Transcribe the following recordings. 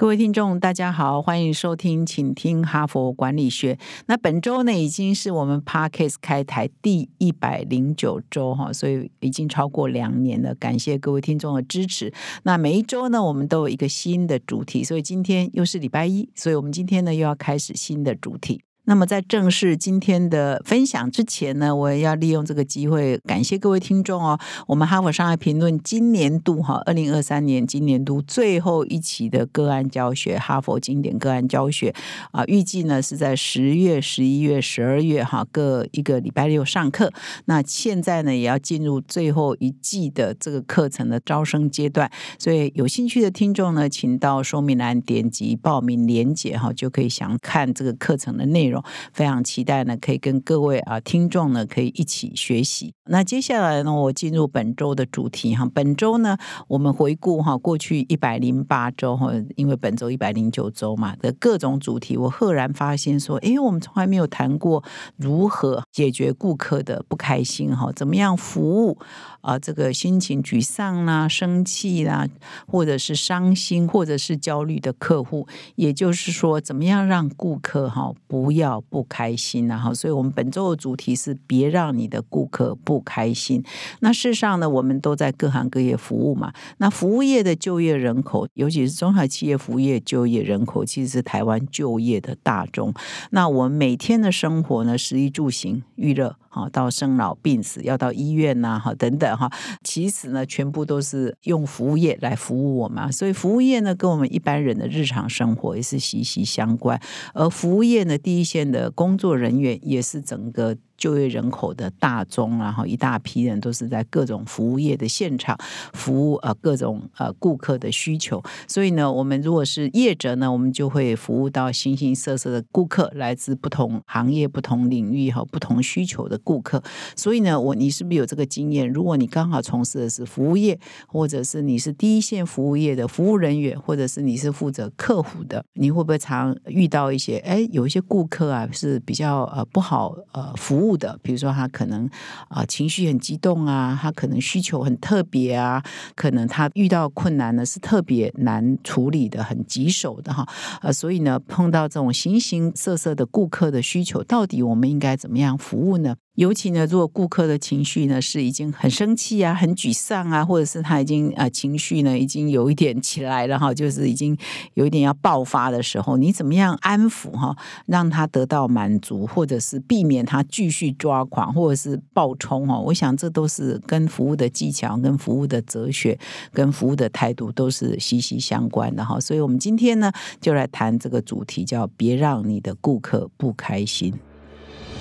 各位听众，大家好，欢迎收听，请听哈佛管理学。那本周呢，已经是我们 Parkes 开台第一百零九周哈，所以已经超过两年了。感谢各位听众的支持。那每一周呢，我们都有一个新的主题，所以今天又是礼拜一，所以我们今天呢又要开始新的主题。那么在正式今天的分享之前呢，我也要利用这个机会感谢各位听众哦。我们哈佛商业评论今年度哈，二零二三年今年度最后一期的个案教学，哈佛经典个案教学啊，预计呢是在十月、十一月、十二月哈各一个礼拜六上课。那现在呢也要进入最后一季的这个课程的招生阶段，所以有兴趣的听众呢，请到说明栏点击报名链接哈，就可以详看这个课程的内容。非常期待呢，可以跟各位啊听众呢可以一起学习。那接下来呢，我进入本周的主题哈。本周呢，我们回顾哈过去一百零八周哈，因为本周一百零九周嘛的各种主题，我赫然发现说，哎，我们从来没有谈过如何解决顾客的不开心哈，怎么样服务啊这个心情沮丧啦、生气啦，或者是伤心或者是焦虑的客户，也就是说，怎么样让顾客哈不要。要不开心，然后，所以我们本周的主题是别让你的顾客不开心。那事实上呢，我们都在各行各业服务嘛。那服务业的就业人口，尤其是中小企业服务业就业人口，其实是台湾就业的大众。那我们每天的生活呢，食衣住行、娱乐。好，到生老病死，要到医院呐，哈，等等哈，其实呢，全部都是用服务业来服务我们，所以服务业呢，跟我们一般人的日常生活也是息息相关。而服务业呢，第一线的工作人员也是整个。就业人口的大宗，然后一大批人都是在各种服务业的现场服务呃各种呃顾客的需求，所以呢，我们如果是业者呢，我们就会服务到形形色色的顾客，来自不同行业、不同领域和不同需求的顾客。所以呢，我你是不是有这个经验？如果你刚好从事的是服务业，或者是你是第一线服务业的服务人员，或者是你是负责客户的，你会不会常遇到一些哎有一些顾客啊是比较呃不好呃服务？的，比如说他可能啊情绪很激动啊，他可能需求很特别啊，可能他遇到困难呢是特别难处理的，很棘手的哈，呃，所以呢碰到这种形形色色的顾客的需求，到底我们应该怎么样服务呢？尤其呢，如果顾客的情绪呢是已经很生气啊、很沮丧啊，或者是他已经啊情绪呢已经有一点起来了哈，就是已经有一点要爆发的时候，你怎么样安抚哈，让他得到满足，或者是避免他继续抓狂或者是暴冲哈？我想这都是跟服务的技巧、跟服务的哲学、跟服务的态度都是息息相关的哈。所以我们今天呢就来谈这个主题，叫别让你的顾客不开心。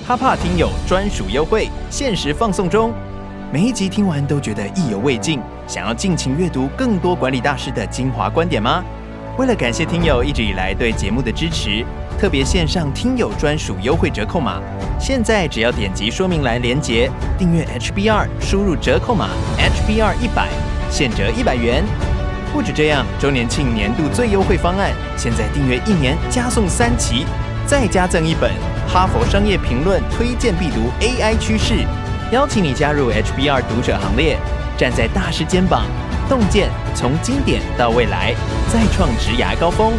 哈帕听友专属优惠，限时放送中。每一集听完都觉得意犹未尽，想要尽情阅读更多管理大师的精华观点吗？为了感谢听友一直以来对节目的支持，特别线上听友专属优惠折扣码。现在只要点击说明栏连接，订阅 HBR，输入折扣码 HBR 一百，现折一百元。不止这样，周年庆年度最优惠方案，现在订阅一年加送三期。再加赠一本《哈佛商业评论》推荐必读 AI 趋势，邀请你加入 HBR 读者行列，站在大师肩膀，洞见从经典到未来，再创职涯高峰。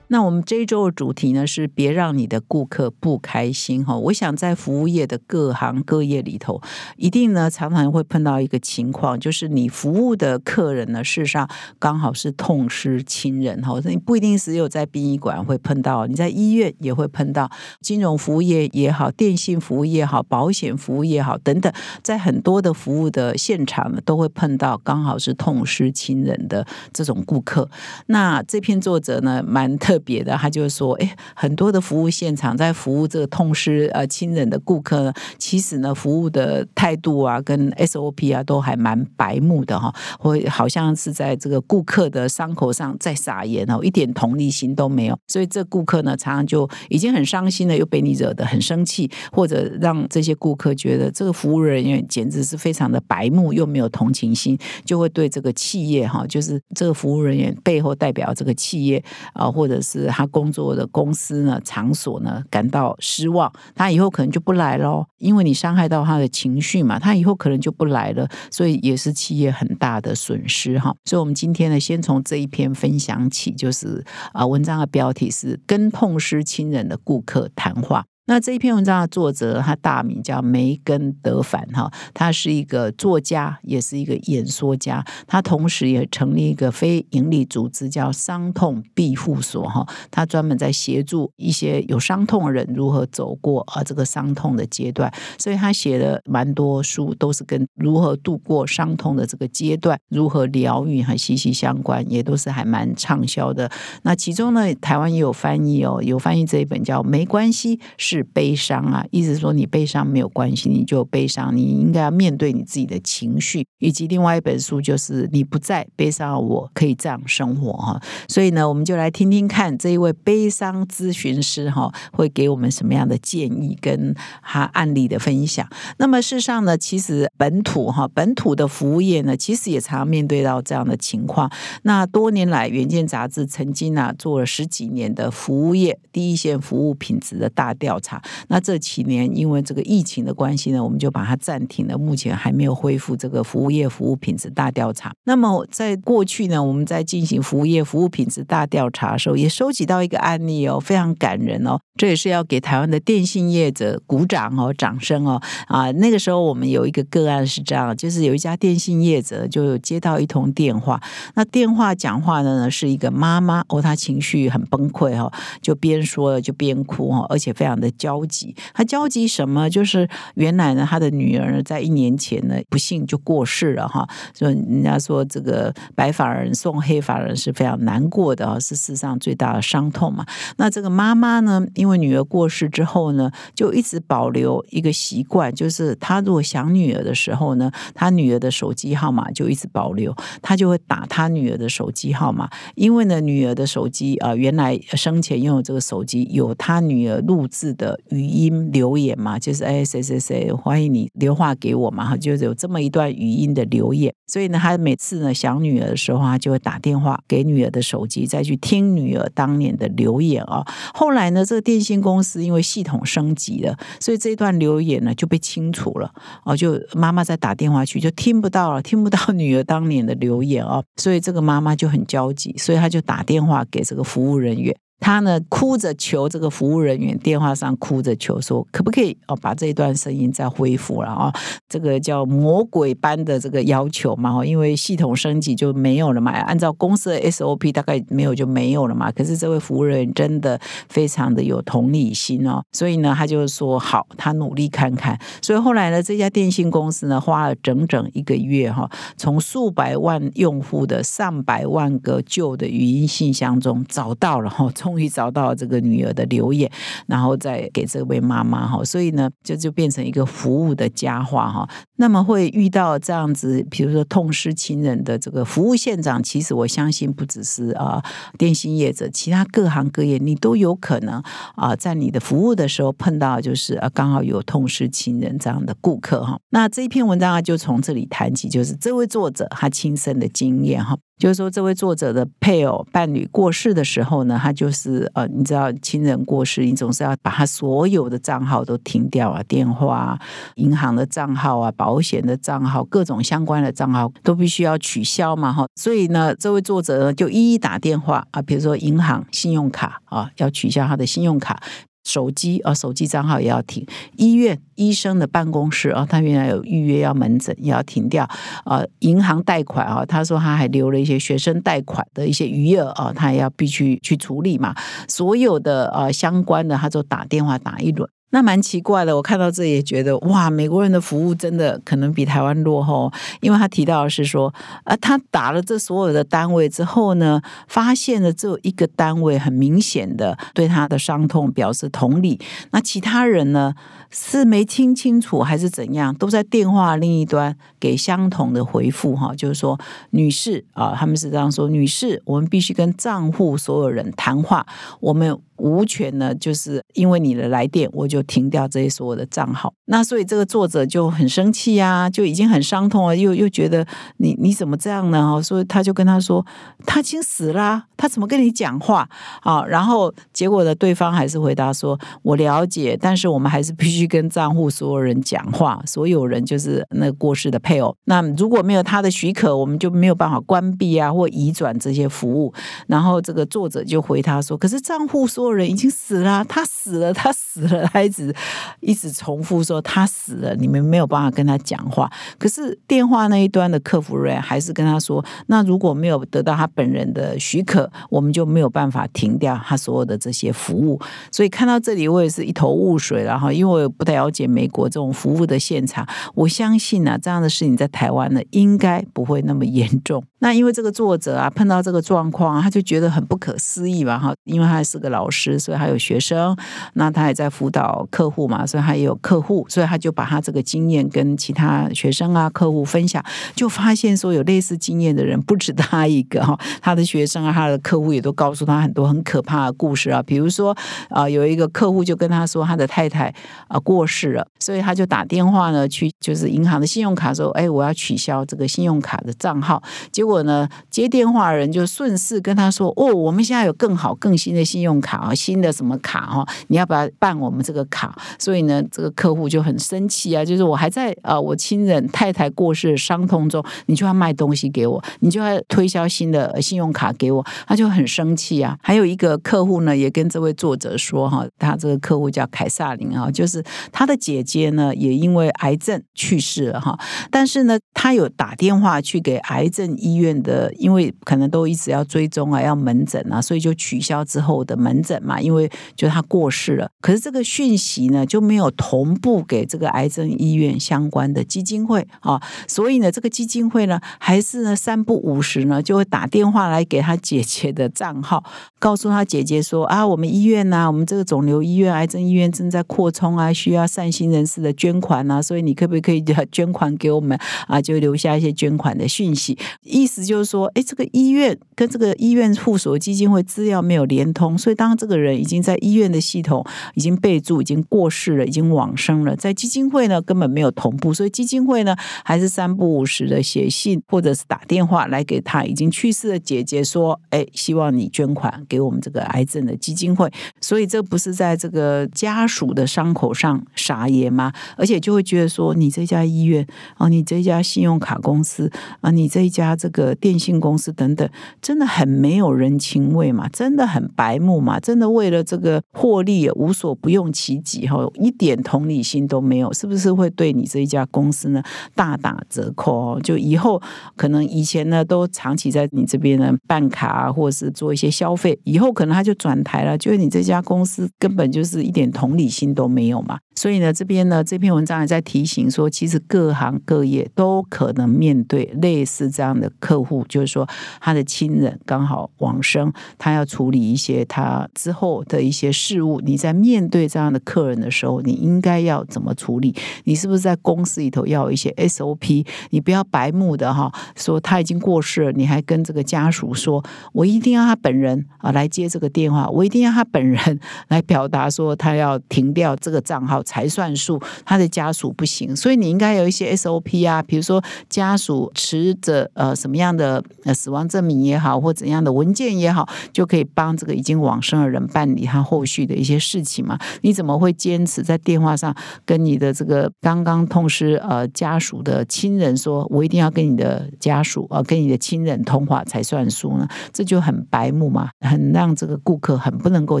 那我们这一周的主题呢是别让你的顾客不开心哈。我想在服务业的各行各业里头，一定呢常常会碰到一个情况，就是你服务的客人呢，事实上刚好是痛失亲人哈。你不一定只有在殡仪馆会碰到，你在医院也会碰到，金融服务业也好，电信服务业好，保险服务业好等等，在很多的服务的现场呢，都会碰到刚好是痛失亲人的这种顾客。那这篇作者呢，蛮特。别的，他就说，哎，很多的服务现场在服务这个痛失呃亲人的顾客呢，其实呢，服务的态度啊，跟 SOP 啊，都还蛮白目的哈，或好像是在这个顾客的伤口上在撒盐哦，一点同理心都没有。所以这顾客呢，常常就已经很伤心了，又被你惹得很生气，或者让这些顾客觉得这个服务人员简直是非常的白目，又没有同情心，就会对这个企业哈，就是这个服务人员背后代表这个企业啊，或者是是他工作的公司呢、场所呢，感到失望，他以后可能就不来喽，因为你伤害到他的情绪嘛，他以后可能就不来了，所以也是企业很大的损失哈。所以，我们今天呢，先从这一篇分享起，就是啊，文章的标题是“跟痛失亲人的顾客谈话”。那这一篇文章的作者，他大名叫梅根德凡哈，他是一个作家，也是一个演说家。他同时也成立一个非营利组织，叫伤痛庇护所哈。他专门在协助一些有伤痛的人如何走过啊这个伤痛的阶段。所以他写的蛮多书，都是跟如何度过伤痛的这个阶段，如何疗愈还息息相关，也都是还蛮畅销的。那其中呢，台湾也有翻译哦，有翻译这一本叫《没关系》是。悲伤啊，意思说你悲伤没有关系，你就悲伤，你应该要面对你自己的情绪。以及另外一本书就是你不在悲伤，我可以这样生活哈。所以呢，我们就来听听看这一位悲伤咨询师哈会给我们什么样的建议跟他案例的分享。那么事实上呢，其实本土哈本土的服务业呢，其实也常常面对到这样的情况。那多年来，《远见》杂志曾经啊做了十几年的服务业第一线服务品质的大调查。那这几年因为这个疫情的关系呢，我们就把它暂停了，目前还没有恢复这个服务业服务品质大调查。那么在过去呢，我们在进行服务业服务品质大调查的时候，也收集到一个案例哦，非常感人哦。这也是要给台湾的电信业者鼓掌哦，掌声哦啊！那个时候我们有一个个案是这样，就是有一家电信业者就有接到一通电话，那电话讲话的呢是一个妈妈哦，她情绪很崩溃哈，就边说就边哭哈，而且非常的焦。急，他焦急什么？就是原来呢，他的女儿，在一年前呢，不幸就过世了哈。所以人家说，这个白发人送黑发人是非常难过的，是世上最大的伤痛嘛。那这个妈妈呢，因为女儿过世之后呢，就一直保留一个习惯，就是她如果想女儿的时候呢，她女儿的手机号码就一直保留，她就会打她女儿的手机号码。因为呢，女儿的手机啊，原来生前拥有这个手机，有她女儿录制的。语音留言嘛，就是哎谁谁谁欢迎你留话给我嘛，就是有这么一段语音的留言。所以呢，他每次呢想女儿的时候，他就会打电话给女儿的手机，再去听女儿当年的留言啊。后来呢，这个电信公司因为系统升级了，所以这段留言呢就被清除了哦。就妈妈再打电话去就听不到了，听不到女儿当年的留言哦。所以这个妈妈就很焦急，所以他就打电话给这个服务人员。他呢哭着求这个服务人员，电话上哭着求说，可不可以哦把这一段声音再恢复了啊？这个叫魔鬼般的这个要求嘛，哦，因为系统升级就没有了嘛，按照公司的 SOP 大概没有就没有了嘛。可是这位服务人员真的非常的有同理心哦，所以呢，他就说好，他努力看看。所以后来呢，这家电信公司呢花了整整一个月哈，从数百万用户的上百万个旧的语音信箱中找到了哈，从终于找到这个女儿的留言，然后再给这位妈妈哈，所以呢，就就变成一个服务的佳话哈。那么会遇到这样子，比如说痛失亲人的这个服务现场，其实我相信不只是啊电信业者，其他各行各业你都有可能啊，在你的服务的时候碰到，就是啊刚好有痛失亲人这样的顾客哈。那这一篇文章啊，就从这里谈起，就是这位作者他亲身的经验哈。就是说，这位作者的配偶、伴侣过世的时候呢，他就是呃，你知道，亲人过世，你总是要把他所有的账号都停掉啊，电话、银行的账号啊、保险的账号、各种相关的账号都必须要取消嘛，哈。所以呢，这位作者呢就一一打电话啊，比如说银行、信用卡啊，要取消他的信用卡。手机啊，手机账号也要停。医院医生的办公室啊，他原来有预约要门诊，也要停掉。啊，银行贷款啊，他说他还留了一些学生贷款的一些余额啊，他也要必须去处理嘛。所有的啊相关的，他就打电话打一轮。那蛮奇怪的。我看到这也觉得哇，美国人的服务真的可能比台湾落后，因为他提到的是说，啊，他打了这所有的单位之后呢，发现了只有一个单位很明显的对他的伤痛表示同理，那其他人呢？是没听清楚还是怎样？都在电话另一端给相同的回复哈，就是说，女士啊，他们是这样说：女士，我们必须跟账户所有人谈话，我们无权呢，就是因为你的来电，我就停掉这些所有的账号。那所以这个作者就很生气啊，就已经很伤痛了，又又觉得你你怎么这样呢？哈，所以他就跟他说，他已经死了，他怎么跟你讲话啊？然后结果呢，对方还是回答说，我了解，但是我们还是必须。跟账户所有人讲话，所有人就是那个过世的配偶。那如果没有他的许可，我们就没有办法关闭啊或移转这些服务。然后这个作者就回他说：“可是账户所有人已经死了，他死了，他死了。”他一一直一直重复说他死了，你们没有办法跟他讲话。可是电话那一端的客服人员还是跟他说：“那如果没有得到他本人的许可，我们就没有办法停掉他所有的这些服务。”所以看到这里，我也是一头雾水了哈，因为我。不太了解美国这种服务的现场，我相信呢，这样的事情在台湾呢，应该不会那么严重。那因为这个作者啊，碰到这个状况，他就觉得很不可思议嘛，哈，因为他是个老师，所以他有学生，那他也在辅导客户嘛，所以他也有客户，所以他就把他这个经验跟其他学生啊、客户分享，就发现说有类似经验的人不止他一个哈，他的学生啊、他的客户也都告诉他很多很可怕的故事啊，比如说啊，有一个客户就跟他说，他的太太啊。过世了，所以他就打电话呢去，就是银行的信用卡说：“哎，我要取消这个信用卡的账号。”结果果呢，接电话人就顺势跟他说：“哦，我们现在有更好、更新的信用卡啊，新的什么卡哈？你要不要办我们这个卡？”所以呢，这个客户就很生气啊，就是我还在啊，我亲人太太过世的伤痛中，你就要卖东西给我，你就要推销新的信用卡给我，他就很生气啊。还有一个客户呢，也跟这位作者说哈，他这个客户叫凯撒琳啊，就是。他的姐姐呢，也因为癌症去世了哈。但是呢，他有打电话去给癌症医院的，因为可能都一直要追踪啊，要门诊啊，所以就取消之后的门诊嘛。因为就他过世了，可是这个讯息呢就没有同步给这个癌症医院相关的基金会啊。所以呢，这个基金会呢，还是呢三不五时呢就会打电话来给他姐姐的账号，告诉他姐姐说啊，我们医院呢，我们这个肿瘤医院、癌症医院正在扩充啊。需要善心人士的捐款啊，所以你可不可以捐款给我们啊？就留下一些捐款的讯息，意思就是说，哎，这个医院跟这个医院附属基金会资料没有连通，所以当这个人已经在医院的系统已经备注已经过世了，已经往生了，在基金会呢根本没有同步，所以基金会呢还是三不五时的写信或者是打电话来给他已经去世的姐姐说，哎，希望你捐款给我们这个癌症的基金会，所以这不是在这个家属的伤口上。撒盐吗？而且就会觉得说，你这家医院啊，你这家信用卡公司啊，你这家这个电信公司等等，真的很没有人情味嘛，真的很白目嘛，真的为了这个获利无所不用其极哈，一点同理心都没有，是不是会对你这一家公司呢大打折扣？就以后可能以前呢都长期在你这边呢办卡或者是做一些消费，以后可能他就转台了，就是你这家公司根本就是一点同理心都没有嘛。所以呢，这边呢，这篇文章也在提醒说，其实各行各业都可能面对类似这样的客户，就是说他的亲人刚好往生，他要处理一些他之后的一些事务。你在面对这样的客人的时候，你应该要怎么处理？你是不是在公司里头要有一些 SOP？你不要白目的哈，说他已经过世了，你还跟这个家属说，我一定要他本人啊来接这个电话，我一定要他本人来表达说他要停掉这个账号。才算数，他的家属不行，所以你应该有一些 SOP 啊，比如说家属持着呃什么样的呃死亡证明也好，或怎样的文件也好，就可以帮这个已经往生的人办理他后续的一些事情嘛？你怎么会坚持在电话上跟你的这个刚刚痛失呃家属的亲人说，我一定要跟你的家属啊，跟你的亲人通话才算数呢？这就很白目嘛，很让这个顾客很不能够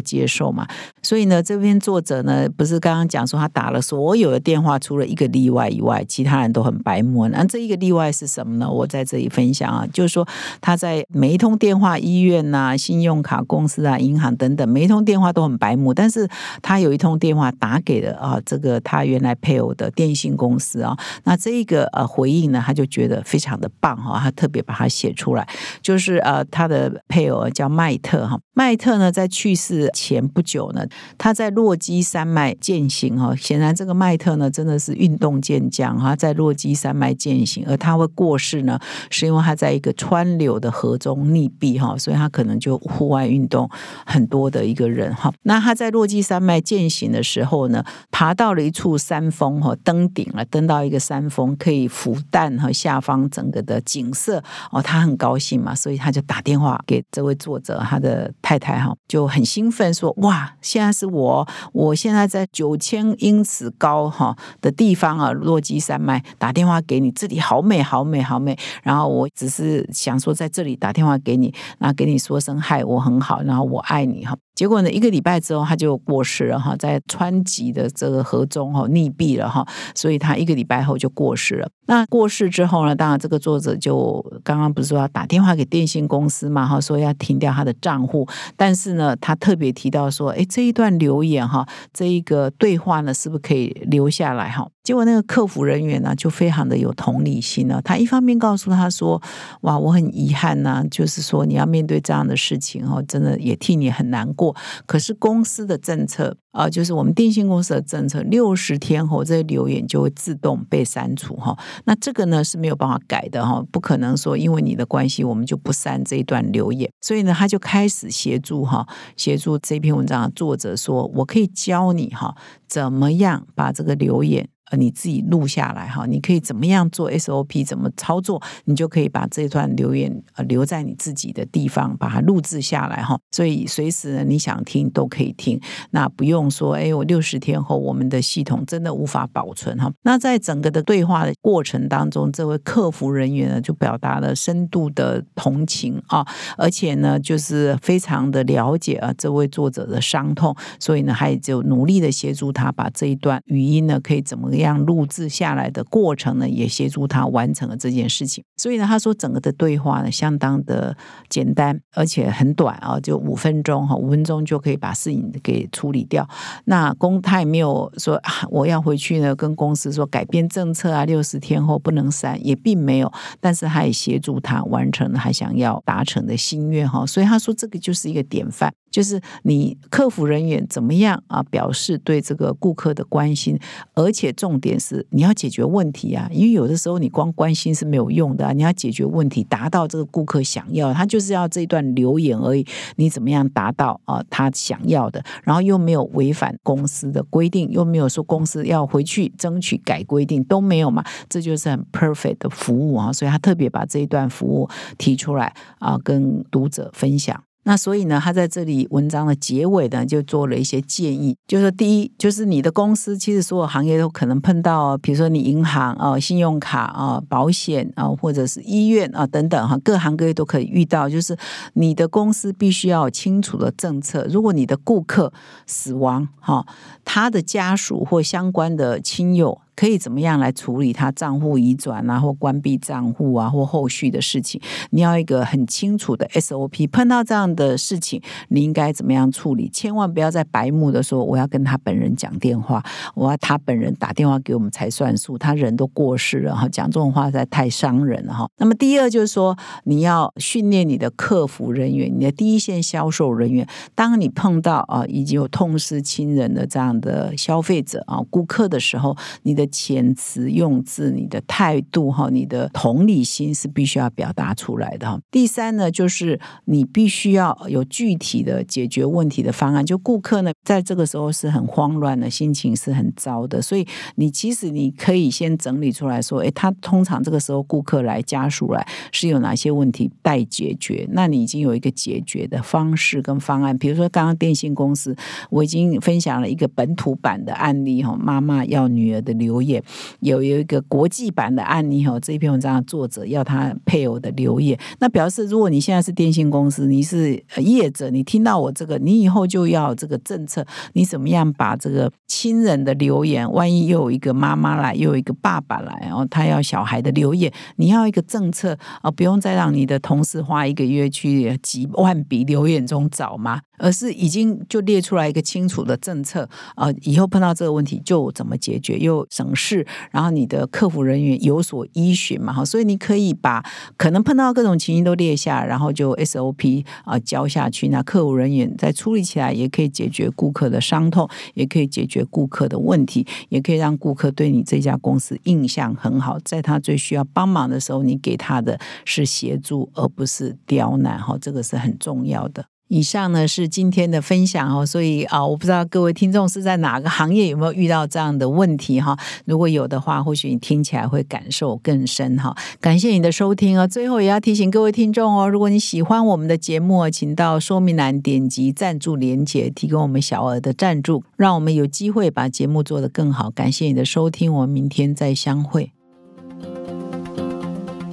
接受嘛。所以呢，这篇作者呢，不是刚刚讲。说，他打了所有的电话，除了一个例外以外，其他人都很白目。那这一个例外是什么呢？我在这里分享啊，就是说他在每一通电话，医院呐、信用卡公司啊、银行等等，每一通电话都很白目。但是他有一通电话打给了啊，这个他原来配偶的电信公司啊，那这一个呃回应呢，他就觉得非常的棒哈，他特别把它写出来，就是呃他的配偶叫麦特哈，麦特呢在去世前不久呢，他在落基山脉践行哈，显然这个麦特呢真的是运动健将哈，在落基山脉践行，而他会过世呢，是因为他在一个川流的河中溺毙哈，所以他可能就户外运动很多的一个人哈。那他在落基山脉践行的时候呢，爬到了一处山峰哈，登顶了，登到一个山峰可以俯瞰和下方整个的景色哦，他很高兴嘛，所以他就打电话给这位作者他的太太哈，就很兴奋说哇，现在是我，我现在在九千因此高哈的地方啊，落基山脉打电话给你，这里好美，好美，好美。然后我只是想说在这里打电话给你，那给你说声嗨，我很好，然后我爱你哈。结果呢，一个礼拜之后他就过世了哈，在川籍的这个河中哈溺毙了哈，所以他一个礼拜后就过世了。那过世之后呢，当然这个作者就刚刚不是说要打电话给电信公司嘛哈，说要停掉他的账户，但是呢，他特别提到说，哎，这一段留言哈，这一个对话呢，是不是可以留下来哈？结果那个客服人员呢，就非常的有同理心呢，他一方面告诉他说，哇，我很遗憾呐，就是说你要面对这样的事情哦，真的也替你很难过。可是公司的政策啊，就是我们电信公司的政策，六十天后这些留言就会自动被删除哈。那这个呢是没有办法改的哈，不可能说因为你的关系我们就不删这一段留言。所以呢，他就开始协助哈，协助这篇文章的作者说，我可以教你哈，怎么样把这个留言。呃，你自己录下来哈，你可以怎么样做 SOP，怎么操作，你就可以把这段留言呃留在你自己的地方，把它录制下来哈。所以随时呢，你想听都可以听，那不用说，哎，我六十天后我们的系统真的无法保存哈。那在整个的对话的过程当中，这位客服人员呢就表达了深度的同情啊，而且呢就是非常的了解啊这位作者的伤痛，所以呢还就努力的协助他把这一段语音呢可以怎么。这样录制下来的过程呢，也协助他完成了这件事情。所以呢，他说整个的对话呢，相当的简单，而且很短啊，就五分钟哈，五分钟就可以把事情给处理掉。那公他也没有说，我要回去呢，跟公司说改变政策啊，六十天后不能删，也并没有。但是他也协助他完成了他想要达成的心愿哈。所以他说这个就是一个典范。就是你客服人员怎么样啊？表示对这个顾客的关心，而且重点是你要解决问题啊！因为有的时候你光关心是没有用的，你要解决问题，达到这个顾客想要，他就是要这一段留言而已。你怎么样达到啊他想要的？然后又没有违反公司的规定，又没有说公司要回去争取改规定，都没有嘛？这就是很 perfect 的服务啊！所以他特别把这一段服务提出来啊，跟读者分享。那所以呢，他在这里文章的结尾呢，就做了一些建议，就是第一，就是你的公司其实所有行业都可能碰到，比如说你银行啊、信用卡啊、保险啊，或者是医院啊等等哈，各行各业都可以遇到，就是你的公司必须要清楚的政策。如果你的顾客死亡哈，他的家属或相关的亲友。可以怎么样来处理他账户移转啊，或关闭账户啊，或后续的事情？你要一个很清楚的 SOP。碰到这样的事情，你应该怎么样处理？千万不要在白目的说我要跟他本人讲电话，我要他本人打电话给我们才算数。他人都过世了哈，讲这种话实在太伤人了哈。那么第二就是说，你要训练你的客服人员，你的第一线销售人员，当你碰到啊已经有痛失亲人的这样的消费者啊顾客的时候，你的遣词用字，你的态度哈，你的同理心是必须要表达出来的哈。第三呢，就是你必须要有具体的解决问题的方案。就顾客呢，在这个时候是很慌乱的，心情是很糟的，所以你其实你可以先整理出来说，诶，他通常这个时候顾客来家属来是有哪些问题待解决？那你已经有一个解决的方式跟方案。比如说刚刚电信公司，我已经分享了一个本土版的案例哈，妈妈要女儿的留。留言，有有一个国际版的案例哈，这一篇文章的作者要他配偶的留言，那表示如果你现在是电信公司，你是业者，你听到我这个，你以后就要这个政策，你怎么样把这个亲人的留言，万一又有一个妈妈来，又有一个爸爸来，然后他要小孩的留言，你要一个政策啊，不用再让你的同事花一个月去几万笔留言中找吗？而是已经就列出来一个清楚的政策啊，以后碰到这个问题就怎么解决，又省事，然后你的客服人员有所依循嘛，哈，所以你可以把可能碰到各种情形都列下，然后就 SOP 啊交下去，那客服人员再处理起来，也可以解决顾客的伤痛，也可以解决顾客的问题，也可以让顾客对你这家公司印象很好，在他最需要帮忙的时候，你给他的是协助，而不是刁难，哈，这个是很重要的。以上呢是今天的分享哦，所以啊，我不知道各位听众是在哪个行业有没有遇到这样的问题哈？如果有的话，或许你听起来会感受更深哈。感谢你的收听哦，最后也要提醒各位听众哦，如果你喜欢我们的节目，请到说明栏点击赞助连结，提供我们小额的赞助，让我们有机会把节目做得更好。感谢你的收听，我们明天再相会。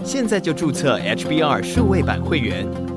现在就注册 HBR 数位版会员。